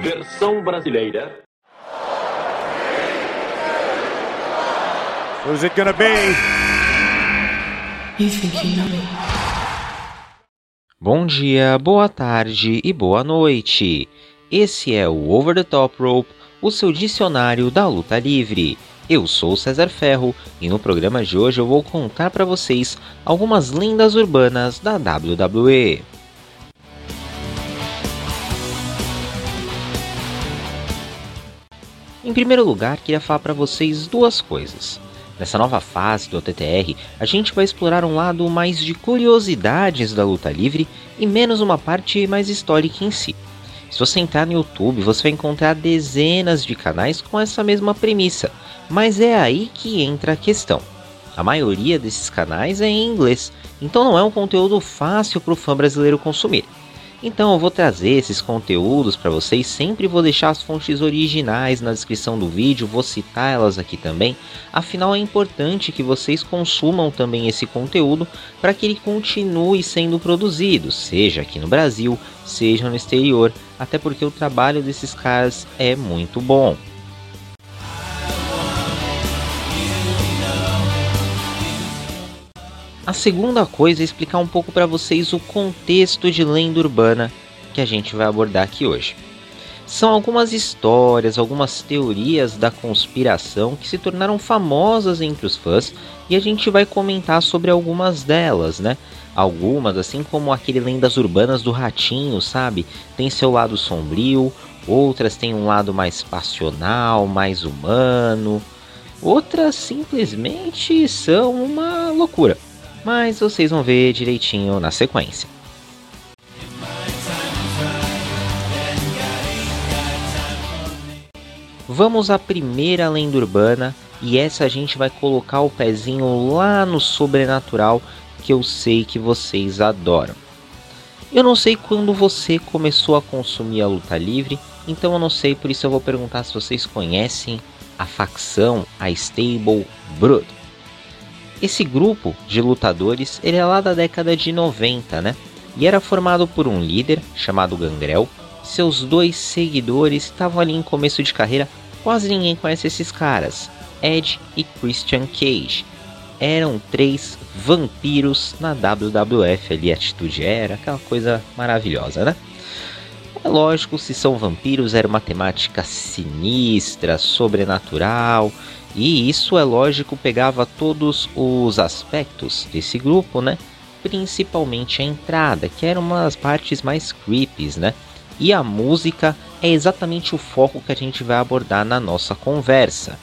Versão brasileira. Who's it gonna be? You think you know me? Bom dia, boa tarde e boa noite. Esse é o Over the Top Rope, o seu dicionário da luta livre. Eu sou o César Ferro e no programa de hoje eu vou contar para vocês algumas lendas urbanas da WWE. Em primeiro lugar, queria falar para vocês duas coisas. Nessa nova fase do OTTR, a gente vai explorar um lado mais de curiosidades da luta livre e menos uma parte mais histórica em si. Se você entrar no YouTube, você vai encontrar dezenas de canais com essa mesma premissa, mas é aí que entra a questão. A maioria desses canais é em inglês, então não é um conteúdo fácil para o fã brasileiro consumir. Então eu vou trazer esses conteúdos para vocês, sempre vou deixar as fontes originais na descrição do vídeo, vou citar elas aqui também. Afinal é importante que vocês consumam também esse conteúdo para que ele continue sendo produzido, seja aqui no Brasil, seja no exterior, até porque o trabalho desses caras é muito bom. A segunda coisa é explicar um pouco para vocês o contexto de lenda urbana que a gente vai abordar aqui hoje. São algumas histórias, algumas teorias da conspiração que se tornaram famosas entre os fãs e a gente vai comentar sobre algumas delas, né? Algumas, assim como aquele lendas urbanas do ratinho, sabe? Tem seu lado sombrio, outras têm um lado mais passional, mais humano, outras simplesmente são uma loucura mas vocês vão ver direitinho na sequência. Vamos à primeira lenda urbana e essa a gente vai colocar o pezinho lá no sobrenatural que eu sei que vocês adoram. Eu não sei quando você começou a consumir a luta livre, então eu não sei, por isso eu vou perguntar se vocês conhecem a facção, a Stable Brood. Esse grupo de lutadores ele é lá da década de 90, né? E era formado por um líder chamado Gangrel. Seus dois seguidores estavam ali em começo de carreira. Quase ninguém conhece esses caras. Ed e Christian Cage. Eram três vampiros na WWF ali, a atitude era aquela coisa maravilhosa, né? É lógico, se são vampiros, era uma temática sinistra, sobrenatural, e isso é lógico, pegava todos os aspectos desse grupo, né? Principalmente a entrada, que era uma das partes mais creepies, né? E a música é exatamente o foco que a gente vai abordar na nossa conversa.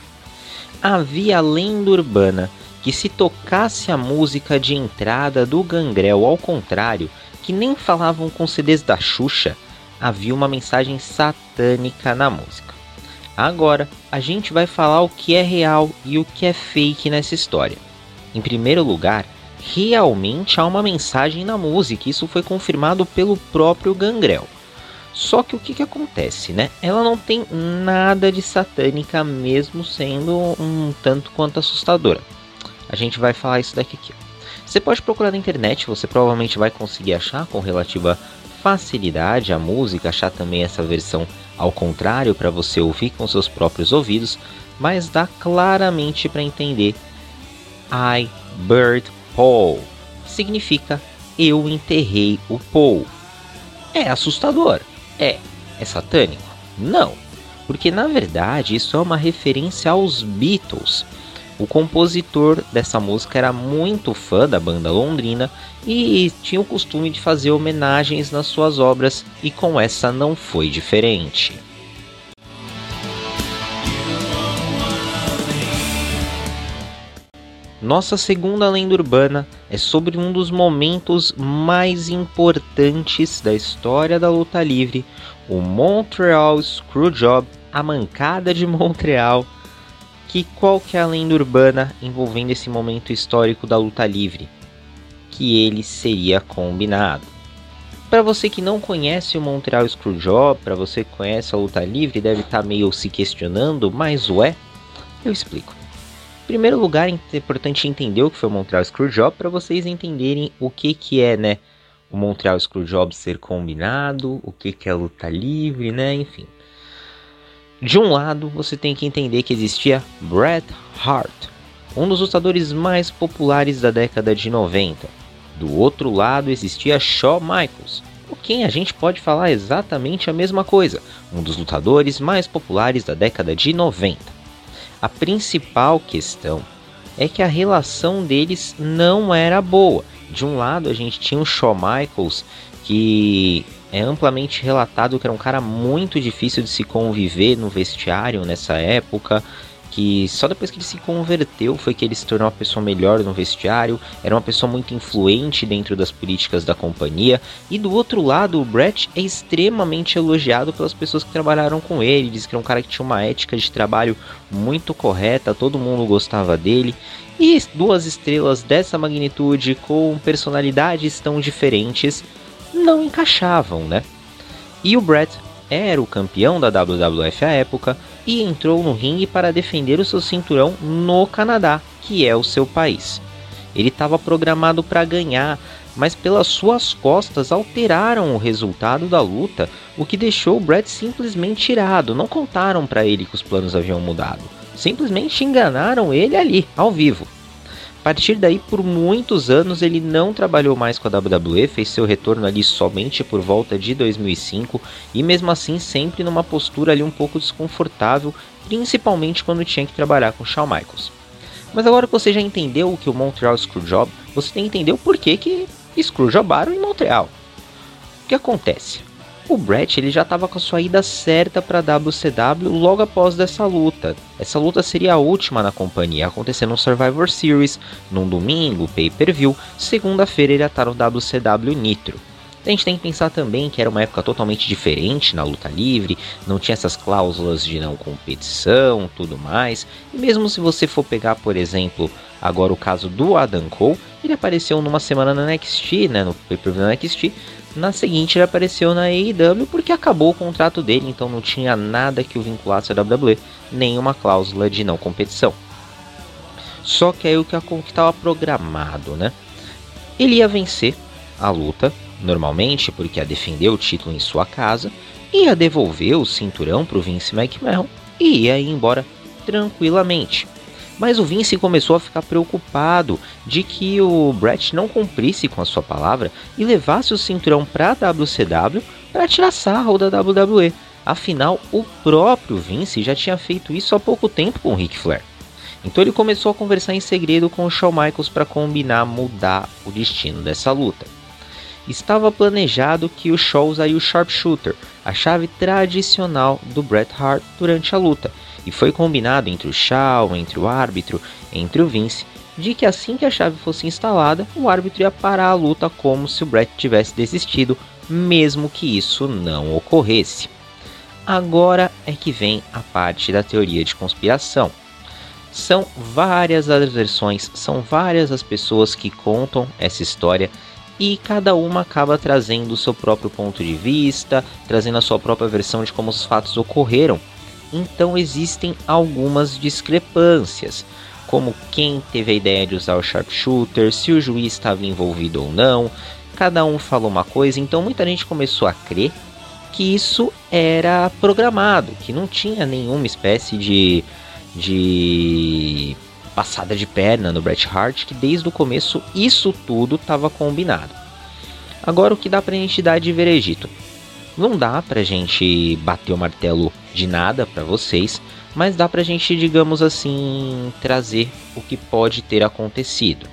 Havia lenda urbana que se tocasse a música de entrada do Gangrel ao contrário, que nem falavam com CDs da Xuxa, havia uma mensagem satânica na música. Agora, a gente vai falar o que é real e o que é fake nessa história. Em primeiro lugar, realmente há uma mensagem na música, isso foi confirmado pelo próprio Gangrel. Só que o que, que acontece, né? Ela não tem nada de satânica, mesmo sendo um tanto quanto assustadora. A gente vai falar isso daqui aqui. Você pode procurar na internet, você provavelmente vai conseguir achar com relativa facilidade a música, achar também essa versão ao contrário para você ouvir com seus próprios ouvidos, mas dá claramente para entender I buried Paul. Significa eu enterrei o Paul. É assustador? É. É satânico? Não. Porque na verdade isso é uma referência aos Beatles o compositor dessa música era muito fã da banda londrina e tinha o costume de fazer homenagens nas suas obras, e com essa não foi diferente. Nossa segunda lenda urbana é sobre um dos momentos mais importantes da história da luta livre, o Montreal Screwjob, a mancada de Montreal, que qual que é a lenda urbana envolvendo esse momento histórico da luta livre? Que ele seria combinado. Para você que não conhece o Montreal Screwjob, para você que conhece a luta livre, deve estar tá meio se questionando, mas ué, eu explico. Em primeiro lugar, é importante entender o que foi o Montreal Screwjob para vocês entenderem o que que é, né, o Montreal Screwjob ser combinado, o que que é luta livre, né, enfim. De um lado, você tem que entender que existia Bret Hart, um dos lutadores mais populares da década de 90. Do outro lado existia Shawn Michaels, com quem a gente pode falar exatamente a mesma coisa, um dos lutadores mais populares da década de 90. A principal questão é que a relação deles não era boa. De um lado, a gente tinha o Shawn Michaels, que é amplamente relatado que era um cara muito difícil de se conviver no vestiário nessa época que só depois que ele se converteu foi que ele se tornou uma pessoa melhor no vestiário, era uma pessoa muito influente dentro das políticas da companhia, e do outro lado, o Brett é extremamente elogiado pelas pessoas que trabalharam com ele, diz que era um cara que tinha uma ética de trabalho muito correta, todo mundo gostava dele, e duas estrelas dessa magnitude com personalidades tão diferentes não encaixavam, né? E o Brett era o campeão da WWF à época, e entrou no ringue para defender o seu cinturão no Canadá, que é o seu país. Ele estava programado para ganhar, mas pelas suas costas alteraram o resultado da luta, o que deixou o Brett simplesmente tirado. Não contaram para ele que os planos haviam mudado. Simplesmente enganaram ele ali, ao vivo. Partir daí, por muitos anos, ele não trabalhou mais com a WWE, fez seu retorno ali somente por volta de 2005 e mesmo assim sempre numa postura ali um pouco desconfortável, principalmente quando tinha que trabalhar com Shawn Michaels. Mas agora que você já entendeu o que o Montreal Screwjob, você tem que entender o porquê que Screwjobaram em Montreal. O que acontece? O Brett ele já estava com a sua ida certa para WCW logo após dessa luta. Essa luta seria a última na companhia, acontecendo no Survivor Series, num domingo, pay-per-view, segunda-feira ele ia estar no WCW Nitro. A gente tem que pensar também que era uma época totalmente diferente na luta livre, não tinha essas cláusulas de não competição, tudo mais. E mesmo se você for pegar, por exemplo, agora o caso do Adam Cole, ele apareceu numa semana na NXT, né, no pay-per-view na NXT, na seguinte ele apareceu na AEW porque acabou o contrato dele, então não tinha nada que o vinculasse à WWE, nenhuma cláusula de não competição. Só que aí o que estava programado, né? Ele ia vencer a luta, normalmente, porque ia defender o título em sua casa, ia devolver o cinturão para o Vince McMahon e ia ir embora tranquilamente. Mas o Vince começou a ficar preocupado de que o Brett não cumprisse com a sua palavra e levasse o cinturão para a WCW para tirar sarro da WWE. Afinal, o próprio Vince já tinha feito isso há pouco tempo com o Ric Flair. Então ele começou a conversar em segredo com o Shawn Michaels para combinar mudar o destino dessa luta. Estava planejado que o Shaw usaria o Sharpshooter, a chave tradicional do Bret Hart durante a luta, e foi combinado entre o Shaw, entre o árbitro, entre o Vince, de que assim que a chave fosse instalada, o árbitro ia parar a luta como se o Brett tivesse desistido, mesmo que isso não ocorresse. Agora é que vem a parte da teoria de conspiração. São várias as versões, são várias as pessoas que contam essa história e cada uma acaba trazendo o seu próprio ponto de vista, trazendo a sua própria versão de como os fatos ocorreram então existem algumas discrepâncias, como quem teve a ideia de usar o sharpshooter, se o juiz estava envolvido ou não. Cada um falou uma coisa, então muita gente começou a crer que isso era programado, que não tinha nenhuma espécie de, de passada de perna no Bret Hart, que desde o começo isso tudo estava combinado. Agora o que dá pra gente dar de veredito? Não dá pra gente bater o martelo de nada para vocês, mas dá pra gente, digamos assim, trazer o que pode ter acontecido.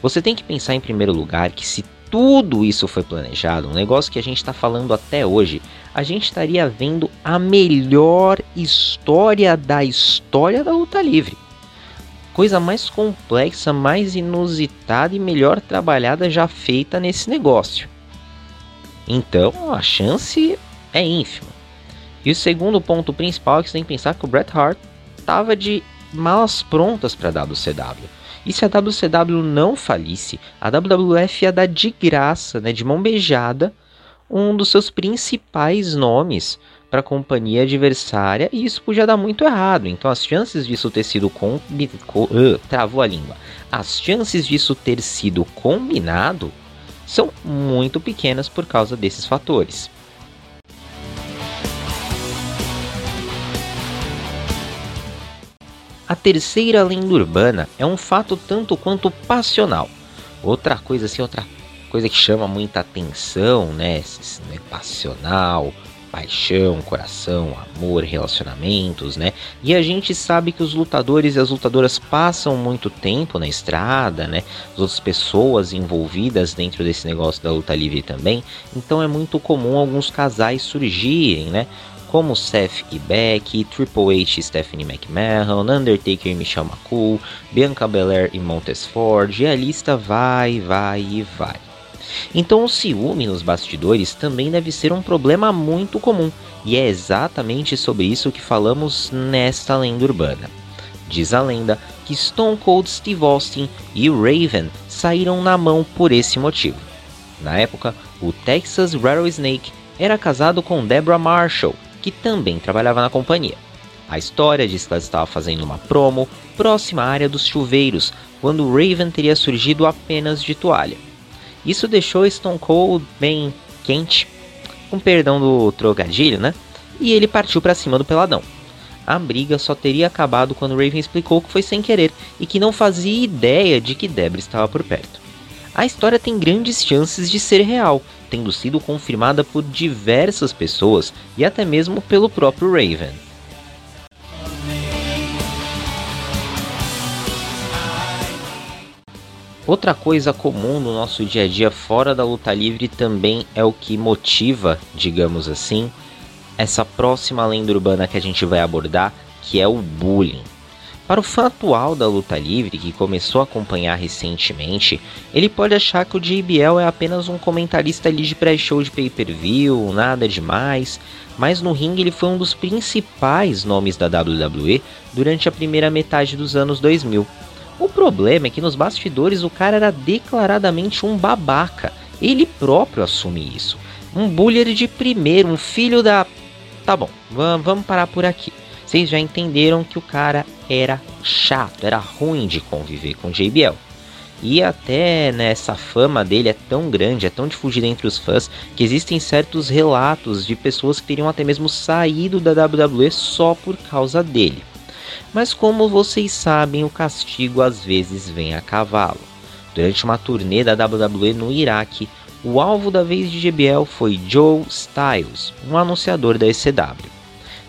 Você tem que pensar em primeiro lugar que se tudo isso foi planejado, um negócio que a gente está falando até hoje, a gente estaria vendo a melhor história da história da luta livre. Coisa mais complexa, mais inusitada e melhor trabalhada já feita nesse negócio. Então a chance é ínfima. E o segundo ponto principal é que você tem que pensar que o Bret Hart estava de malas prontas para a WCW. E se a WCW não falisse, a WWF ia dar de graça, né, de mão beijada, um dos seus principais nomes para a companhia adversária e isso podia dar muito errado. Então as chances disso ter sido com... Uh, travou a língua. As chances disso ter sido combinado são muito pequenas por causa desses fatores. A terceira lenda urbana é um fato tanto quanto passional. Outra coisa assim, outra coisa que chama muita atenção, né? né? Passional, paixão, coração, amor, relacionamentos, né? E a gente sabe que os lutadores e as lutadoras passam muito tempo na estrada, né? As outras pessoas envolvidas dentro desse negócio da luta livre também. Então é muito comum alguns casais surgirem, né? Como Seth e Becky, Triple H Stephanie McMahon, Undertaker e Michelle McCool, Bianca Belair e Montes Ford, e a lista vai, vai e vai. Então o ciúme nos bastidores também deve ser um problema muito comum, e é exatamente sobre isso que falamos nesta lenda urbana. Diz a lenda que Stone Cold Steve Austin e Raven saíram na mão por esse motivo. Na época, o Texas Rattlesnake era casado com Deborah Marshall, que também trabalhava na companhia. A história diz que ela estava fazendo uma promo próxima à área dos chuveiros, quando Raven teria surgido apenas de toalha. Isso deixou Stone Cold bem quente, com perdão do trocadilho, né? E ele partiu para cima do peladão. A briga só teria acabado quando Raven explicou que foi sem querer e que não fazia ideia de que Debra estava por perto. A história tem grandes chances de ser real, tendo sido confirmada por diversas pessoas e até mesmo pelo próprio Raven. Outra coisa comum no nosso dia a dia fora da luta livre também é o que motiva, digamos assim, essa próxima lenda urbana que a gente vai abordar, que é o bullying. Para o fã atual da luta livre, que começou a acompanhar recentemente, ele pode achar que o JBL é apenas um comentarista ali de pré-show de pay-per-view, nada demais, mas no ringue ele foi um dos principais nomes da WWE durante a primeira metade dos anos 2000. O problema é que nos bastidores o cara era declaradamente um babaca, ele próprio assume isso. Um bullier de primeiro, um filho da. Tá bom, vamos parar por aqui vocês já entenderam que o cara era chato, era ruim de conviver com JBL. E até nessa né, fama dele é tão grande, é tão difundida entre os fãs, que existem certos relatos de pessoas que teriam até mesmo saído da WWE só por causa dele. Mas como vocês sabem, o castigo às vezes vem a cavalo. Durante uma turnê da WWE no Iraque, o alvo da vez de JBL foi Joe Styles, um anunciador da ECW.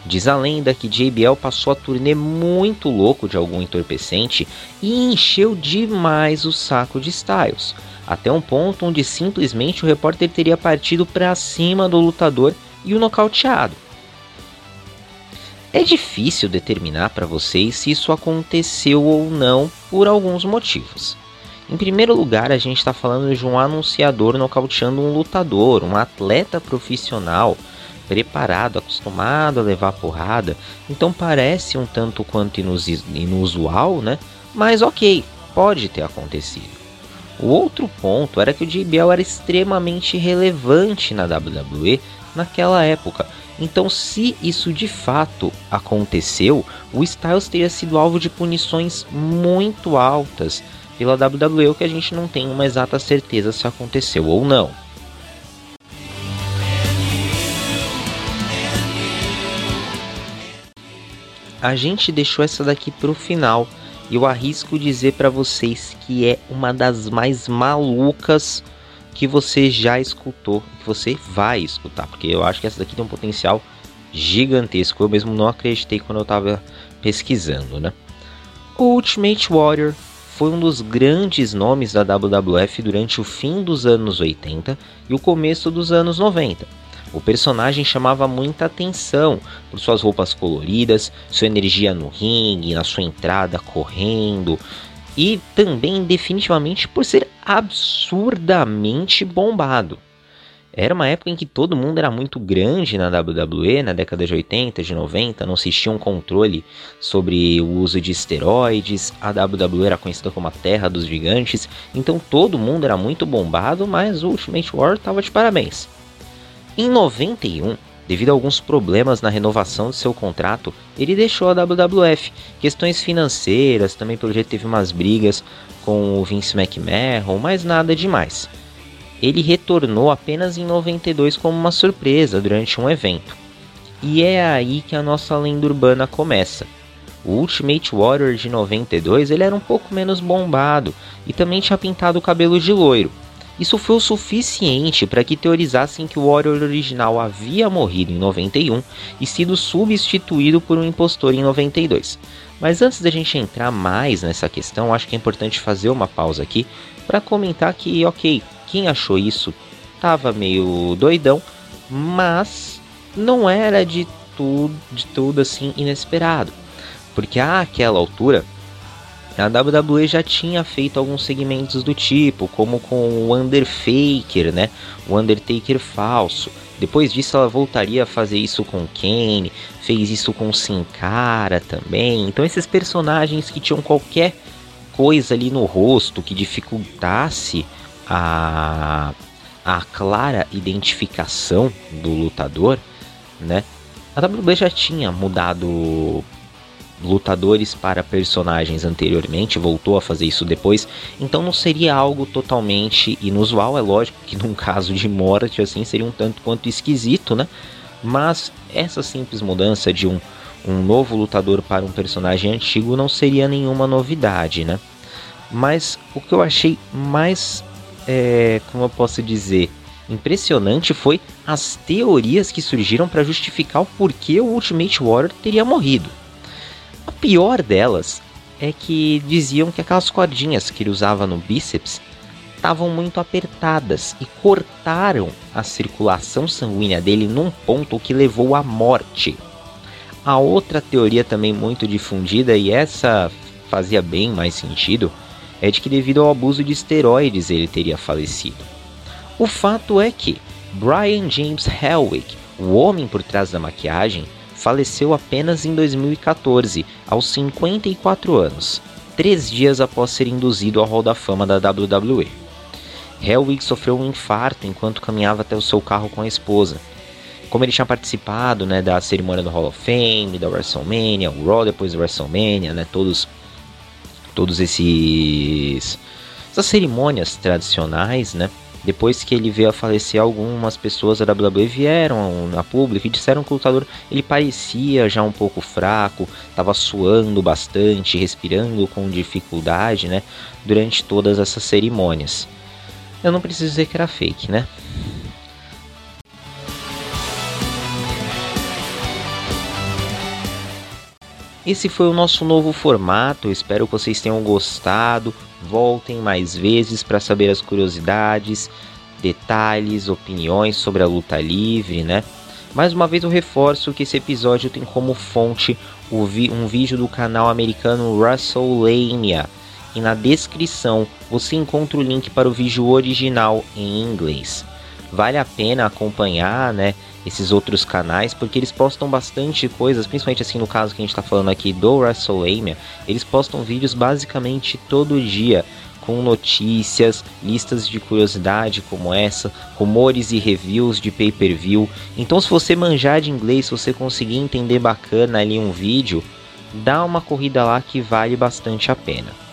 Diz a lenda que JBL passou a turnê muito louco de algum entorpecente e encheu demais o saco de Styles, até um ponto onde simplesmente o repórter teria partido para cima do lutador e o nocauteado. É difícil determinar para vocês se isso aconteceu ou não por alguns motivos. Em primeiro lugar, a gente está falando de um anunciador nocauteando um lutador, um atleta profissional preparado, acostumado a levar porrada, então parece um tanto quanto inusual, né? Mas ok, pode ter acontecido. O outro ponto era que o JBL era extremamente relevante na WWE naquela época. Então, se isso de fato aconteceu, o Styles teria sido alvo de punições muito altas pela WWE, o que a gente não tem uma exata certeza se aconteceu ou não. A gente deixou essa daqui pro final. E eu arrisco dizer para vocês que é uma das mais malucas que você já escutou, que você vai escutar, porque eu acho que essa daqui tem um potencial gigantesco. Eu mesmo não acreditei quando eu tava pesquisando, né? O Ultimate Warrior foi um dos grandes nomes da WWF durante o fim dos anos 80 e o começo dos anos 90 o personagem chamava muita atenção por suas roupas coloridas, sua energia no ringue, na sua entrada correndo e também definitivamente por ser absurdamente bombado. Era uma época em que todo mundo era muito grande na WWE, na década de 80, de 90, não se tinha um controle sobre o uso de esteroides, a WWE era conhecida como a terra dos gigantes, então todo mundo era muito bombado, mas o Ultimate War estava de parabéns. Em 91, devido a alguns problemas na renovação de seu contrato, ele deixou a WWF. Questões financeiras, também pelo jeito teve umas brigas com o Vince McMahon, mas nada demais. Ele retornou apenas em 92 como uma surpresa durante um evento. E é aí que a nossa lenda urbana começa. O Ultimate Warrior de 92 ele era um pouco menos bombado e também tinha pintado o cabelo de loiro. Isso foi o suficiente para que teorizassem que o Warrior original havia morrido em 91 e sido substituído por um impostor em 92. Mas antes da gente entrar mais nessa questão, acho que é importante fazer uma pausa aqui para comentar que, ok, quem achou isso estava meio doidão, mas não era de tudo, de tudo assim inesperado, porque àquela altura a WWE já tinha feito alguns segmentos do tipo, como com o Underfaker, né? O Undertaker falso. Depois disso ela voltaria a fazer isso com Kane, fez isso com Sin Cara também. Então esses personagens que tinham qualquer coisa ali no rosto que dificultasse a, a clara identificação do lutador, né? A WWE já tinha mudado lutadores para personagens anteriormente, voltou a fazer isso depois, então não seria algo totalmente inusual, é lógico que num caso de morte assim seria um tanto quanto esquisito, né? Mas essa simples mudança de um, um novo lutador para um personagem antigo não seria nenhuma novidade, né? Mas o que eu achei mais, é, como eu posso dizer, impressionante foi as teorias que surgiram para justificar o porquê o Ultimate Warrior teria morrido. A pior delas é que diziam que aquelas cordinhas que ele usava no bíceps estavam muito apertadas e cortaram a circulação sanguínea dele num ponto que levou à morte. A outra teoria também muito difundida, e essa fazia bem mais sentido, é de que devido ao abuso de esteroides ele teria falecido. O fato é que Brian James Helwig, o homem por trás da maquiagem, faleceu apenas em 2014, aos 54 anos, três dias após ser induzido ao Hall da Fama da WWE. Helwig sofreu um infarto enquanto caminhava até o seu carro com a esposa. Como ele tinha participado né, da cerimônia do Hall of Fame, da WrestleMania, o Raw depois da WrestleMania, né, todos, todos esses essas cerimônias tradicionais, né, depois que ele veio a falecer, algumas pessoas da WWE vieram a público e disseram que o lutador ele parecia já um pouco fraco, estava suando bastante, respirando com dificuldade, né, durante todas essas cerimônias. Eu não preciso dizer que era fake, né? Esse foi o nosso novo formato, espero que vocês tenham gostado. Voltem mais vezes para saber as curiosidades, detalhes, opiniões sobre a luta livre, né? Mais uma vez eu reforço que esse episódio tem como fonte um vídeo do canal americano WrestleLania. E na descrição você encontra o link para o vídeo original em inglês. Vale a pena acompanhar, né? Esses outros canais, porque eles postam bastante coisas, principalmente assim no caso que a gente está falando aqui do WrestleMania, eles postam vídeos basicamente todo dia com notícias, listas de curiosidade como essa, rumores e reviews de pay-per-view. Então, se você manjar de inglês, se você conseguir entender bacana ali um vídeo, dá uma corrida lá que vale bastante a pena.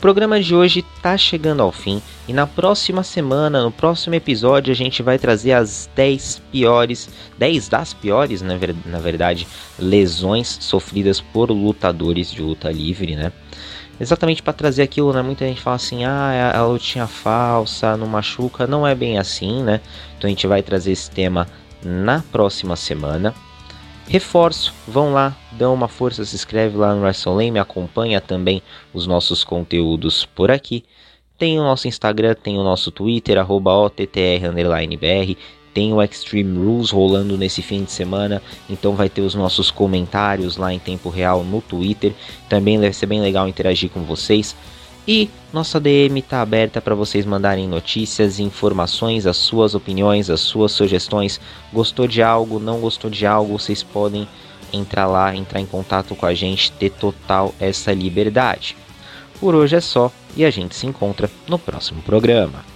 O programa de hoje está chegando ao fim e na próxima semana, no próximo episódio, a gente vai trazer as 10 piores, 10 das piores, na, ver, na verdade, lesões sofridas por lutadores de luta livre, né? Exatamente para trazer aquilo, né? Muita gente fala assim, ah, é a lutinha falsa, não machuca, não é bem assim, né? Então a gente vai trazer esse tema na próxima semana. Reforço, vão lá, dão uma força, se inscreve lá no WrestleLame, me acompanha também os nossos conteúdos por aqui. Tem o nosso Instagram, tem o nosso Twitter, arroba OTTR_BR, tem o Extreme Rules rolando nesse fim de semana, então vai ter os nossos comentários lá em tempo real no Twitter. Também deve ser bem legal interagir com vocês. E nossa DM está aberta para vocês mandarem notícias, informações, as suas opiniões, as suas sugestões. Gostou de algo, não gostou de algo, vocês podem entrar lá, entrar em contato com a gente, ter total essa liberdade. Por hoje é só e a gente se encontra no próximo programa.